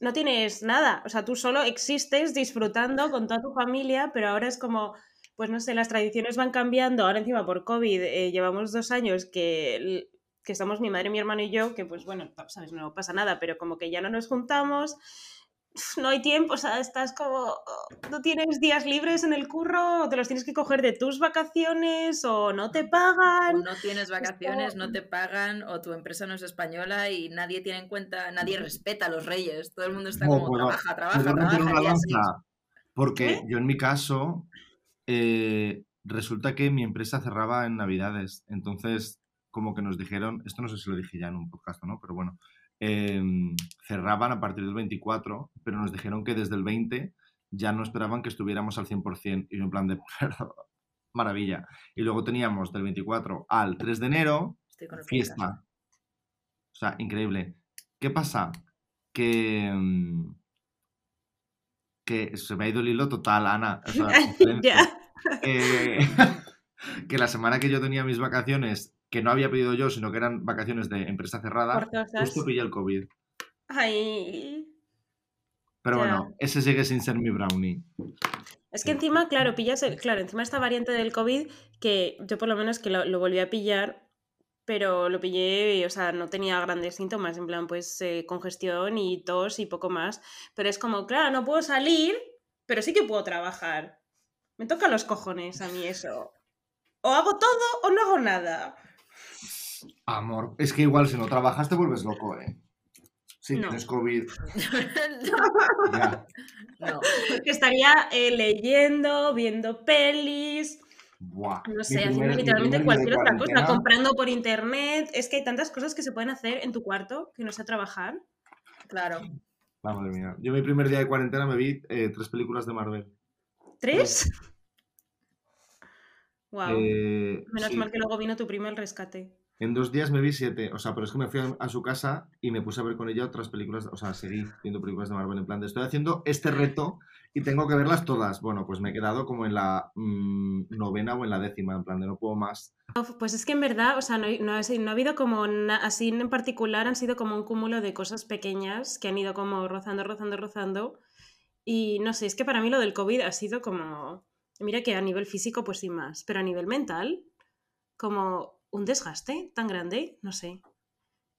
[SPEAKER 1] no tienes nada, o sea, tú solo existes disfrutando con toda tu familia, pero ahora es como, pues no sé, las tradiciones van cambiando, ahora encima por COVID eh, llevamos dos años que, que estamos mi madre, mi hermano y yo, que pues bueno, sabes, no pasa nada, pero como que ya no nos juntamos. No hay tiempo, o sea, estás como. No tienes días libres en el curro, o te los tienes que coger de tus vacaciones, o no te
[SPEAKER 3] O
[SPEAKER 1] pagan.
[SPEAKER 3] no tienes vacaciones, no te pagan, o tu empresa no es española y nadie tiene en cuenta, nadie respeta a los reyes. Todo el mundo está
[SPEAKER 2] No,
[SPEAKER 3] como
[SPEAKER 2] puedo-
[SPEAKER 3] trabaja, trabaja, trabaja.
[SPEAKER 2] una
[SPEAKER 3] día seis".
[SPEAKER 2] lanza, porque yo en mi caso eh, resulta que mi empresa cerraba en Navidades, entonces como que nos dijeron, esto no sé si lo dije ya en un podcast o no, pero bueno, em, cerraban a partir del 24, pero nos dijeron que desde el 20 ya no esperaban que estuviéramos al 100% y yo en plan de, maravilla. Y luego teníamos del 24 al 3 de enero fiesta. O sea, increíble. ¿Qué pasa? Que. mm, Que se me ha ido el hilo total, Ana. O sea,
[SPEAKER 1] ya.
[SPEAKER 2] Eh, que la semana que yo tenía mis vacaciones, que no había pedido yo, sino que eran vacaciones de empresa cerrada, justo pillé el COVID.
[SPEAKER 1] Ay.
[SPEAKER 2] Pero
[SPEAKER 1] Ya.
[SPEAKER 2] bueno, ese sigue sin ser mi brownie.
[SPEAKER 1] Es que encima, claro, pillas el, claro, encima esta variante del COVID, que yo por lo menos que lo, lo volví a pillar, pero lo pillé, o sea, no tenía grandes síntomas, en plan, pues eh, congestión y tos y poco más. Pero es como, claro, no puedo salir, pero sí que puedo trabajar. Me toca los cojones a mí eso. O hago todo o no hago nada.
[SPEAKER 2] Amor, es que igual si no trabajas te vuelves loco, ¿eh? Si
[SPEAKER 1] No.
[SPEAKER 2] tienes COVID. ya.
[SPEAKER 3] no.
[SPEAKER 1] Porque estaría eh, leyendo, viendo pelis,
[SPEAKER 2] Buah.
[SPEAKER 1] no sé, haciendo
[SPEAKER 2] primer-
[SPEAKER 1] literalmente cualquier otra cosa, comprando por internet. Es que hay tantas cosas que se pueden hacer en tu cuarto que no sea trabajar.
[SPEAKER 3] Claro.
[SPEAKER 2] Madre mía. Yo mi primer día de cuarentena me vi eh, tres películas de Marvel.
[SPEAKER 1] ¿Tres? Wow.
[SPEAKER 2] Eh,
[SPEAKER 1] Menos
[SPEAKER 2] sí.
[SPEAKER 1] mal que luego vino tu primo el rescate.
[SPEAKER 2] En dos días me vi siete. O sea, pero es que me fui a, a su casa y me puse a ver con ella otras películas. O sea, seguí viendo películas de Marvel en plan de estoy haciendo este reto y tengo que verlas todas. Bueno, pues me he quedado como en la mm, novena o en la décima, en plan de no puedo más.
[SPEAKER 1] Pues es que en verdad, o sea, no, no ha habido como, así en particular, han sido como un cúmulo de cosas pequeñas que han ido como rozando, rozando, rozando. Y no sé, es que para mí lo del COVID ha sido como, mira que a nivel físico pues sin más, pero a nivel mental, como un desgaste tan grande, no sé,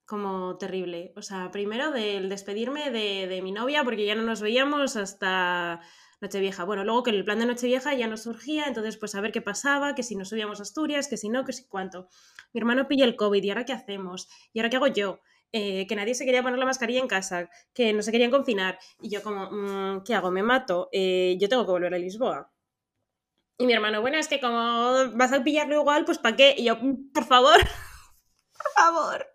[SPEAKER 1] como terrible. O sea, primero del despedirme de, mi novia porque ya no nos veíamos hasta Nochevieja. Bueno, luego que el plan de Nochevieja ya no surgía, entonces pues a ver qué pasaba, que si nos subíamos a Asturias, que si no, que si cuánto. Mi hermano pilla el COVID y ahora qué hacemos, y ahora qué hago yo. Eh, que nadie se quería poner la mascarilla en casa, que no se querían confinar. Y yo como, mm, ¿qué hago? ¿Me mato? Eh, yo tengo que volver a Lisboa. Y mi hermano, bueno, es que como vas a pillarlo igual, pues ¿para qué? Y yo, "Mm, por favor, por favor.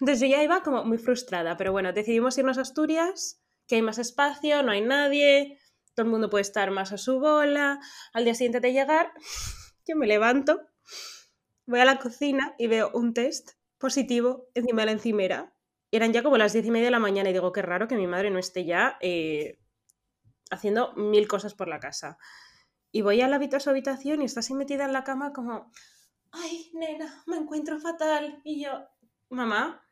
[SPEAKER 1] Entonces yo ya iba como muy frustrada, pero bueno, decidimos irnos a Asturias, que hay más espacio, no hay nadie, todo el mundo puede estar más a su bola. Al día siguiente de llegar, yo me levanto, voy a la cocina y veo un test positivo encima de la encimera. Eran ya como las diez y media de la mañana y digo, qué raro que mi madre no esté ya eh, haciendo mil cosas por la casa. Y voy a, la, a su habitación y está así metida en la cama como, ay, nena, me encuentro fatal. Y yo, mamá,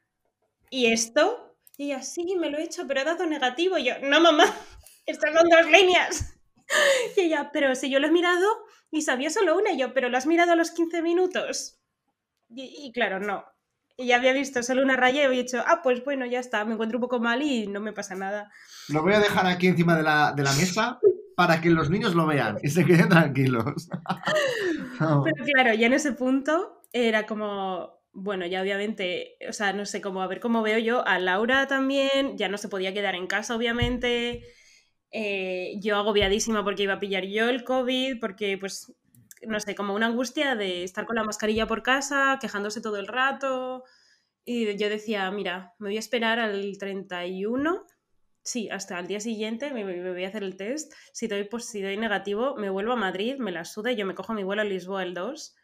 [SPEAKER 1] ¿y esto? Y ella, sí, me lo he hecho, pero he dado negativo. Y yo, no, mamá, estas son dos líneas. Y ella, pero si yo lo he mirado y sabía solo una. Y yo, pero lo has mirado a los 15 minutos. Y, y claro, no. Y ya había visto solo una raya y había dicho, ah, pues bueno, ya está, me encuentro un poco mal y no me pasa nada.
[SPEAKER 2] Lo voy a dejar aquí encima de la, de la mesa para que los niños lo vean y se queden tranquilos. No.
[SPEAKER 1] Pero claro, ya en ese punto era como, bueno, ya obviamente, o sea, no sé cómo, a ver cómo veo yo a Laura también, ya no se podía quedar en casa, obviamente. Eh, yo agobiadísima porque iba a pillar yo el COVID, porque pues, no sé, como una angustia de estar con la mascarilla por casa, quejándose todo el rato. Y yo decía, mira, me voy a esperar al 31, sí, hasta el día siguiente me, me voy a hacer el test. Si doy, pues, si doy negativo, me vuelvo a Madrid, me la suda y yo me cojo mi vuelo a Lisboa el 2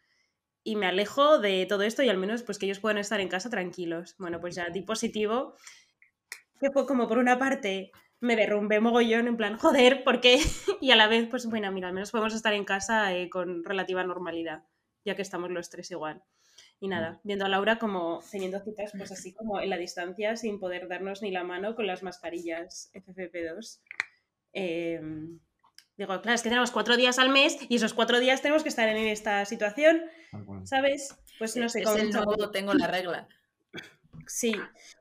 [SPEAKER 1] y me alejo de todo esto y al menos pues que ellos puedan estar en casa tranquilos. Bueno, pues ya di positivo, que fue como por una parte me derrumbé mogollón en plan, joder, ¿por qué? y a la vez, pues bueno, mira, al menos podemos estar en casa eh, con relativa normalidad, ya que estamos los tres igual. Y nada, viendo a Laura como teniendo citas, pues así como en la distancia, sin poder darnos ni la mano con las mascarillas FFP2. Eh, Digo, claro, es que tenemos cuatro días al mes y esos cuatro días tenemos que estar en esta situación, ¿sabes? Pues no sé
[SPEAKER 3] cómo. Es el nuevo tengo la regla.
[SPEAKER 1] Sí.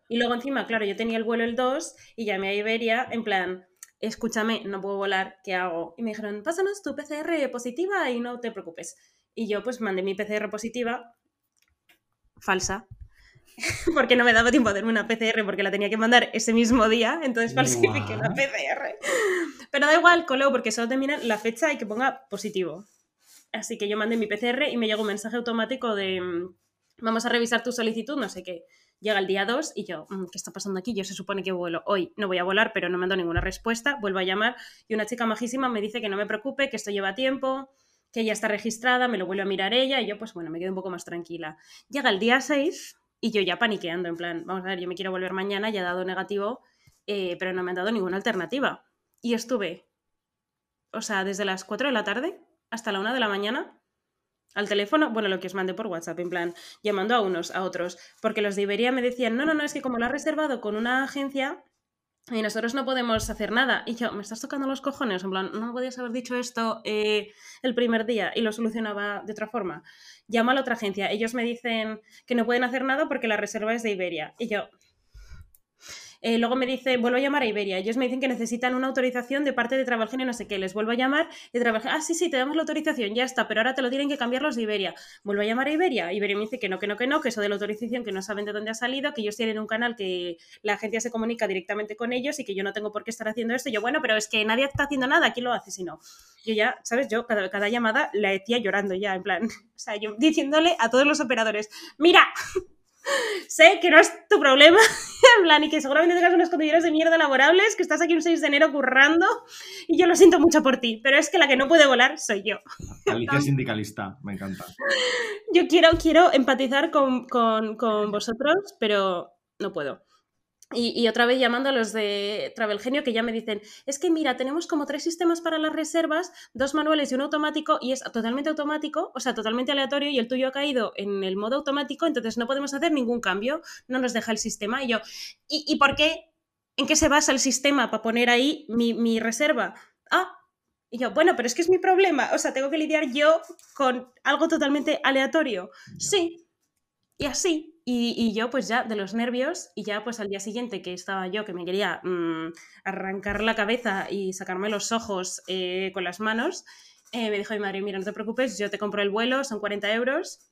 [SPEAKER 1] Y luego encima, claro, yo tenía el vuelo el 2 y llamé a Iberia en plan, escúchame, no puedo volar, ¿qué hago? Y me dijeron, pásanos tu PCR positiva y no te preocupes. Y yo pues mandé mi PCR positiva, falsa, porque no me daba tiempo a hacerme una PCR porque la tenía que mandar ese mismo día, entonces falsifiqué una PCR. Pero da igual, coleo, porque solo te miran la fecha y que ponga positivo. Así que yo mandé mi PCR y me llegó un mensaje automático de mm, vamos a revisar tu solicitud, no sé qué. Llega el día 2 y yo, mm, ¿qué está pasando aquí? Yo se supone que vuelo hoy, no voy a volar, pero no me han dado ninguna respuesta. Vuelvo a llamar y una chica majísima me dice que no me preocupe, que esto lleva tiempo, que ya está registrada, me lo vuelve a mirar ella y yo, pues bueno, me quedo un poco más tranquila. Llega el día 6 y yo ya paniqueando, en plan, vamos a ver, yo me quiero volver mañana, ya he dado negativo, eh, pero no me han dado ninguna alternativa. Y estuve, o sea, desde las 4 de la tarde hasta la 1 de la mañana al teléfono, bueno, lo que os mandé por WhatsApp, en plan, llamando a unos, a otros, porque los de Iberia me decían, no, no, no, es que como lo has reservado con una agencia, y nosotros no podemos hacer nada. Y yo, me estás tocando los cojones, en plan, no podías haber dicho esto eh, el primer día y lo solucionaba de otra forma. Llama a la otra agencia, ellos me dicen que no pueden hacer nada porque la reserva es de Iberia. Y yo, eh, luego me dice, vuelvo a llamar a Iberia. Ellos me dicen que necesitan una autorización de parte de Travelgenio, no sé qué. Les vuelvo a llamar y Travelgenio, ah, sí, sí, te damos la autorización, ya está, pero ahora te lo tienen que cambiar los de Iberia. Vuelvo a llamar a Iberia. Iberia me dice que no, que no, que no, que eso de la autorización, que no saben de dónde ha salido, que ellos tienen un canal que la agencia se comunica directamente con ellos y que yo no tengo por qué estar haciendo esto. Y yo, bueno, pero es que nadie está haciendo nada, ¿quién lo hace si no? Yo ya, ¿sabes? Yo cada, cada llamada la decía llorando ya, en plan, o sea, yo diciéndole a todos los operadores, mira, sé que no es tu problema, en plan, y que seguramente tengas unos compañeros de mierda laborables, que estás aquí un 6 de enero currando, y yo lo siento mucho por ti, pero es que la que no puede volar soy yo.
[SPEAKER 2] Alicia sindicalista, me encanta.
[SPEAKER 1] Yo quiero, quiero empatizar con, con, con vosotros, pero no puedo. Y, otra vez llamando a los de Travelgenio que ya me dicen, es que mira, tenemos como tres sistemas para las reservas, dos manuales y uno automático, y es totalmente automático, o sea, totalmente aleatorio, y el tuyo ha caído en el modo automático, entonces no podemos hacer ningún cambio, no nos deja el sistema. Y yo, ¿y, por qué? ¿En qué se basa el sistema para poner ahí mi, mi reserva? Ah, y yo, bueno, pero es que es mi problema, o sea, tengo que lidiar yo con algo totalmente aleatorio. Sí, y así, y, yo pues ya de los nervios y ya pues al día siguiente que estaba yo que me quería mm, arrancar la cabeza y sacarme los ojos eh, con las manos, eh, me dijo mi madre, mira, no te preocupes, yo te compro el vuelo, son 40 euros,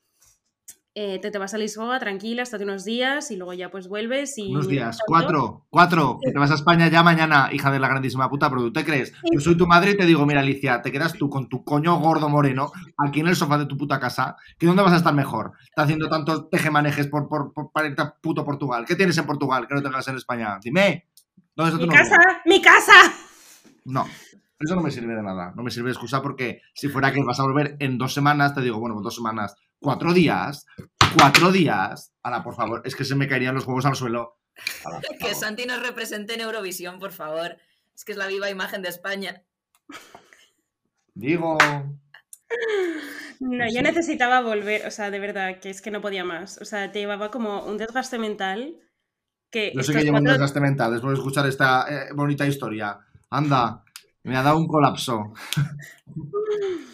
[SPEAKER 1] eh, te, te, vas a Lisboa tranquila, hasta unos días y luego ya pues vuelves y...
[SPEAKER 2] Unos días, cuatro, cuatro, que te vas a España ya mañana, hija de la grandísima puta, pero tú te crees, yo soy tu madre y te digo, mira Alicia, te quedas tú con tu coño gordo moreno aquí en el sofá de tu puta casa, que dónde vas a estar mejor, está haciendo tantos tejemanejes por, por, por, para irte a puto Portugal, ¿qué tienes en Portugal que no tengas en España? Dime,
[SPEAKER 1] ¿dónde está tu ¡Mi casa! ¡Mi casa!
[SPEAKER 2] No, eso no me sirve de nada, no me sirve de excusa porque si fuera que vas a volver en dos semanas, te digo, bueno, pues dos semanas, cuatro días, cuatro días. Ahora, por favor, es que se me caerían los huevos al suelo.
[SPEAKER 3] que Santi nos represente en Eurovisión, por favor. Es que es la viva imagen de España.
[SPEAKER 2] Digo.
[SPEAKER 1] No, yo necesitaba volver, o sea, de verdad, que es que no podía más. O sea, te llevaba como un desgaste mental. Que
[SPEAKER 2] yo sé que llevo un desgaste mental después de escuchar esta eh, bonita historia. Anda, me ha dado un colapso.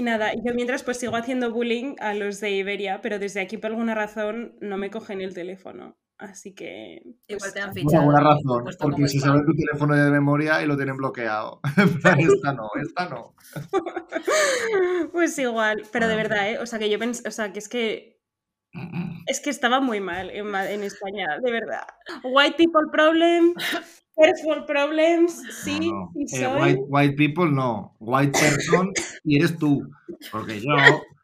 [SPEAKER 1] Y nada, yo mientras pues sigo haciendo bullying a los de Iberia, pero desde aquí por alguna razón no me cogen el teléfono. Así que.
[SPEAKER 3] Igual pues, te han
[SPEAKER 2] fichado. Por alguna razón, porque si saben tu teléfono de memoria y lo tienen bloqueado. esta no, esta no.
[SPEAKER 1] pues igual, pero de verdad, ¿eh? O sea, que yo pensé, o sea, que es que Es que estaba muy mal en, Ma- en España, de verdad. White people problem, first world problems, sí,
[SPEAKER 2] No, no.
[SPEAKER 1] sí
[SPEAKER 2] Eh,
[SPEAKER 1] soy.
[SPEAKER 2] white, white people no. White person y eres tú. Porque yo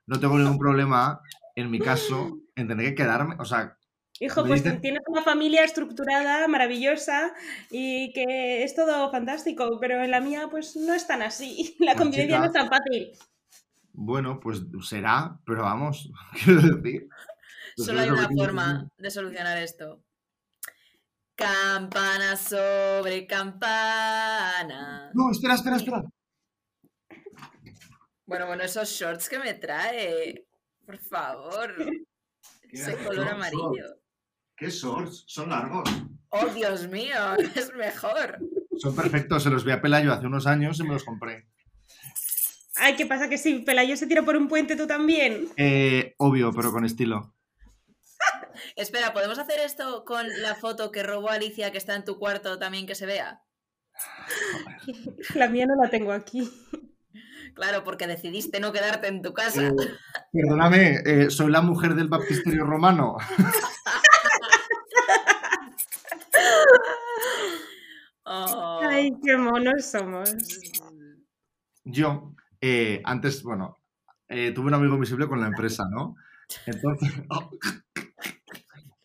[SPEAKER 2] no tengo ningún problema, en mi caso, en tener que quedarme. O sea,
[SPEAKER 1] Hijo, pues tienes una familia estructurada, maravillosa y que es todo fantástico, pero en la mía pues no es tan así. La
[SPEAKER 2] Pues,
[SPEAKER 1] convivencia no es tan fácil.
[SPEAKER 2] bueno, pues será, pero vamos, quiero decir.
[SPEAKER 3] Solo hay una forma de solucionar esto. Campana sobre campana.
[SPEAKER 2] No, espera, espera, espera.
[SPEAKER 3] Bueno, bueno, esos shorts que me trae. Por favor. Ese color amarillo.
[SPEAKER 2] ¿Qué shorts? Son largos.
[SPEAKER 3] Oh, Dios mío, es mejor.
[SPEAKER 2] Son perfectos, se los vi a Pelayo hace unos años y me los compré.
[SPEAKER 1] Ay, ¿qué pasa? Que si Pelayo se tira por un puente, tú también.
[SPEAKER 2] Eh, obvio, pero con estilo.
[SPEAKER 3] Espera, ¿podemos hacer esto con la foto que robó Alicia que está en tu cuarto también que se vea?
[SPEAKER 1] La mía no la tengo aquí.
[SPEAKER 3] Claro, porque decidiste no quedarte en tu casa.
[SPEAKER 2] Eh, perdóname, eh, soy la mujer del baptisterio romano.
[SPEAKER 3] Oh.
[SPEAKER 1] Ay, qué monos somos.
[SPEAKER 2] Yo, eh, antes, bueno, eh, tuve un amigo invisible con la empresa, ¿no? Entonces,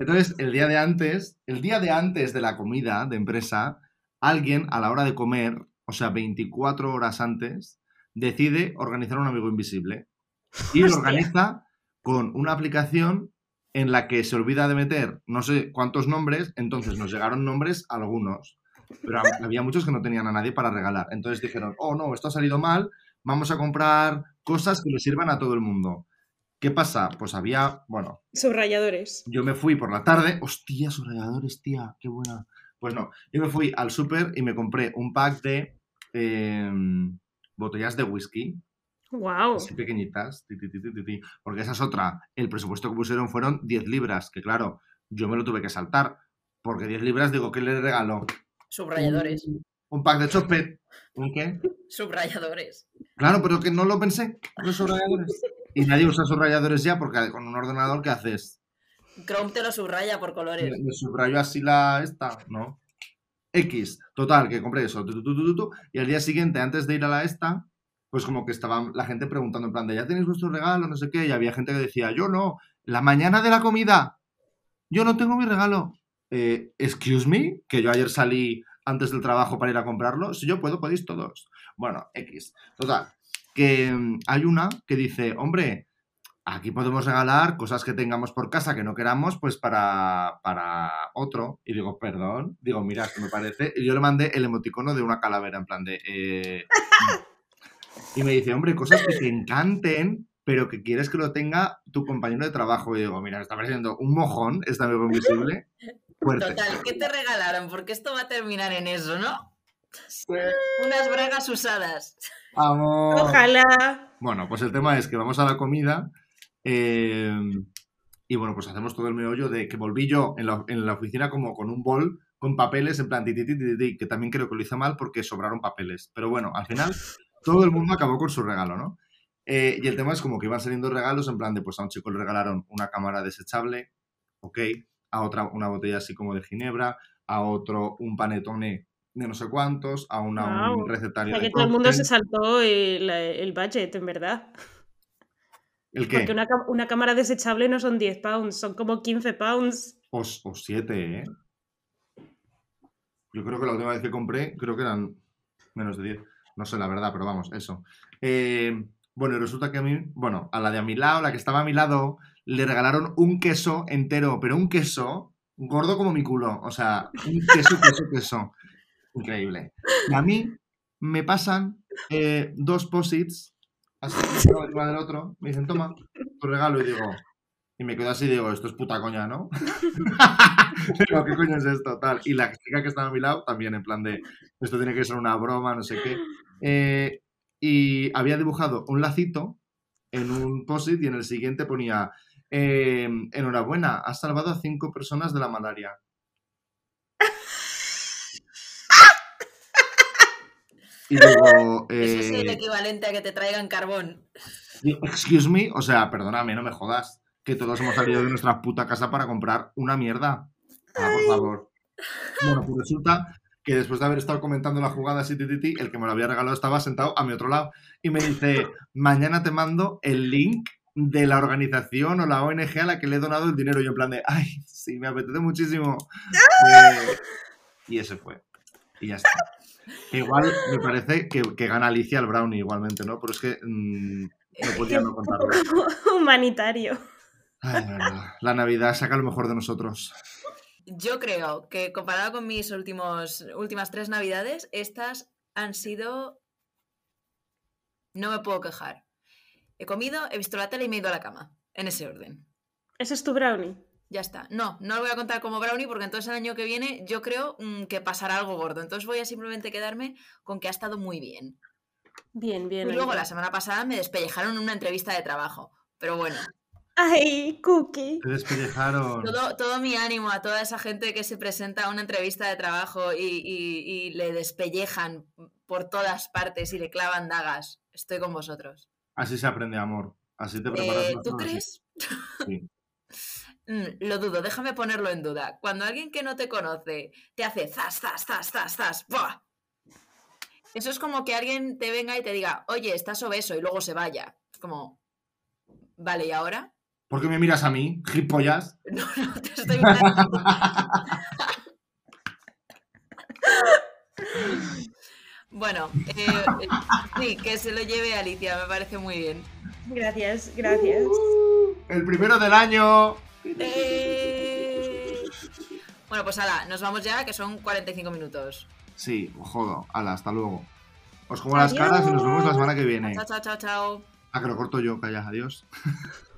[SPEAKER 2] entonces, el día de antes, el día de antes de la comida de empresa, alguien a la hora de comer, o sea, 24 horas antes, decide organizar un amigo invisible. Y lo organiza con una aplicación en la que se olvida de meter no sé cuántos nombres, entonces nos llegaron nombres algunos, pero hab- había muchos que no tenían a nadie para regalar. Entonces dijeron, oh no, esto ha salido mal, vamos a comprar cosas que le sirvan a todo el mundo. ¿Qué pasa? Pues había, bueno,
[SPEAKER 1] Subrayadores.
[SPEAKER 2] yo me fui por la tarde, hostia, subrayadores, tía, qué buena. Pues no, yo me fui al súper y me compré un pack de em, botellas de whisky,
[SPEAKER 1] Wow.
[SPEAKER 2] así pequeñitas, ti, ti, ti, ti, ti, ti, porque esa es otra. El presupuesto que pusieron fueron 10 libras, que claro, yo me lo tuve que saltar, porque 10 libras digo, ¿qué le regalo?
[SPEAKER 3] Subrayadores.
[SPEAKER 2] Un, un pack de chopet. ¿Un qué?
[SPEAKER 3] Subrayadores.
[SPEAKER 2] Claro, pero que no lo pensé, los subrayadores. Y nadie usa subrayadores ya, porque con un ordenador, ¿qué haces?
[SPEAKER 3] Chrome te lo subraya por colores.
[SPEAKER 2] me subrayo así la esta, ¿no? X, total, que compré eso, tu, tu, tu, y al día siguiente, antes de ir a la esta, pues como que estaba la gente preguntando en plan de, ¿ya tenéis vuestro regalo? No sé qué, y había gente que decía, yo no, la mañana de la comida, yo no tengo mi regalo. Eh, excuse me, que yo ayer salí antes del trabajo para ir a comprarlo, si yo puedo, podéis todos. Bueno, X, total, que mm, hay una que dice, hombre, aquí podemos regalar cosas que tengamos por casa que no queramos, pues para, para otro. Y digo, perdón. Digo, mira, que me parece. Y yo le mandé el emoticono de una calavera, en plan de. eh, Y me dice, hombre, cosas que te encanten, pero que quieres que lo tenga tu compañero de trabajo. Y digo, mira, me está pareciendo un mojón este amigo invisible. Fuerte.
[SPEAKER 3] Total, ¿qué te regalaron? Porque esto va a terminar en eso, ¿no? Unas bragas usadas.
[SPEAKER 2] Vamos.
[SPEAKER 1] Ojalá.
[SPEAKER 2] Bueno, pues el tema es que vamos a la comida eh, y bueno, pues hacemos todo el meollo de que volví yo en la, en la oficina como con un bol con papeles en plan que también creo que lo hice mal porque sobraron papeles. Pero bueno, al final todo el mundo acabó con su regalo, ¿no? Eh, y el tema es como que iban saliendo regalos en plan de, pues a un chico le regalaron una cámara desechable, ok, a otra una botella así como de ginebra, a otro un panetone de no sé cuántos, a una
[SPEAKER 1] Guau.
[SPEAKER 2] un
[SPEAKER 1] O
[SPEAKER 2] recetario
[SPEAKER 1] sea
[SPEAKER 2] de
[SPEAKER 1] que todo el mundo se saltó el, el budget, en verdad.
[SPEAKER 2] ¿El qué?
[SPEAKER 1] Porque una, una cámara desechable no son 10 pounds, son como 15 pounds.
[SPEAKER 2] O, o siete, ¿eh? Yo creo que la última vez que compré, creo que eran menos de 10. No sé la verdad, pero vamos, eso. Eh, bueno, y resulta que a mí, bueno, a la de a mi lado, la que estaba a mi lado, le regalaron un queso entero, pero un queso gordo como mi culo. O sea, un queso, queso, queso. Increíble. Y a mí me pasan eh, dos posits, así, uno encima del otro, me dicen, toma, tu regalo, y digo, y me quedo así y digo, esto es puta coña, ¿no? digo, ¿qué coño es esto? Tal. Y la chica que estaba a mi lado también, en plan de, esto tiene que ser una broma, no sé qué. Eh, y había dibujado un lacito en un post-it y en el siguiente ponía, eh, enhorabuena, has salvado a cinco personas de la malaria. Y digo,
[SPEAKER 3] Eso es el
[SPEAKER 2] eh,
[SPEAKER 3] equivalente a que te traigan carbón.
[SPEAKER 2] Excuse me, o sea, perdóname, no me jodas. que todos hemos salido de nuestra puta casa para comprar una mierda. Ah, por favor. Bueno, pues resulta que después de haber estado comentando la jugada así, tititi, el que me lo había regalado estaba sentado a mi otro lado y me dice, mañana te mando el link de la organización o la ONG a la que le he donado el dinero. Y yo en plan de, ay, sí, me apetece muchísimo. Eh, y ese fue. Y ya está. Igual me parece que, que gana Alicia el brownie igualmente, ¿no? Pero es que mm, no podía no contarlo.
[SPEAKER 1] Humanitario.
[SPEAKER 2] Ay. La Navidad saca lo mejor de nosotros.
[SPEAKER 3] Yo creo que comparado con mis últimos, últimas tres navidades, estas han sido... No me puedo quejar. He comido, he visto la tele y me he ido a la cama. En ese orden.
[SPEAKER 1] Ese es tu brownie.
[SPEAKER 3] Ya está. No, no lo voy a contar como brownie porque entonces el año que viene yo creo mm, que pasará algo gordo. Entonces voy a simplemente quedarme con que ha estado muy bien.
[SPEAKER 1] Bien, bien.
[SPEAKER 3] Y luego la semana pasada me despellejaron en una entrevista de trabajo. Pero bueno,
[SPEAKER 1] Ay, Cookie.
[SPEAKER 2] Te despellejaron.
[SPEAKER 3] todo, todo mi ánimo a toda esa gente que se presenta a una entrevista de trabajo y, y- y le despellejan por todas partes y le clavan dagas. Estoy con vosotros.
[SPEAKER 2] Así se aprende amor. Así te preparas.
[SPEAKER 3] Eh, ¿Tú crees?
[SPEAKER 2] sí.
[SPEAKER 3] Mm, lo dudo, déjame ponerlo en duda. Cuando alguien que no te conoce te hace zas, zas, zas, zas, zas, ¡buah! Eso es como que alguien te venga y te diga, oye, estás obeso y luego se vaya. Es como, vale, ¿y ahora?
[SPEAKER 2] ¿Por qué me miras a mí, gilipollas?
[SPEAKER 3] No, no te estoy mirando. Bueno, eh, eh, sí, que se lo lleve Alicia, me parece muy bien.
[SPEAKER 1] Gracias, gracias.
[SPEAKER 2] El primero del año.
[SPEAKER 3] Eh, Bueno, pues ala, nos vamos ya, que son 45 minutos.
[SPEAKER 2] Sí, jodo. Hala, hasta luego. Os como las caras y nos vemos la semana que viene.
[SPEAKER 3] Chao, chao, chao, chao.
[SPEAKER 2] Ah, que lo corto yo, calla, adiós.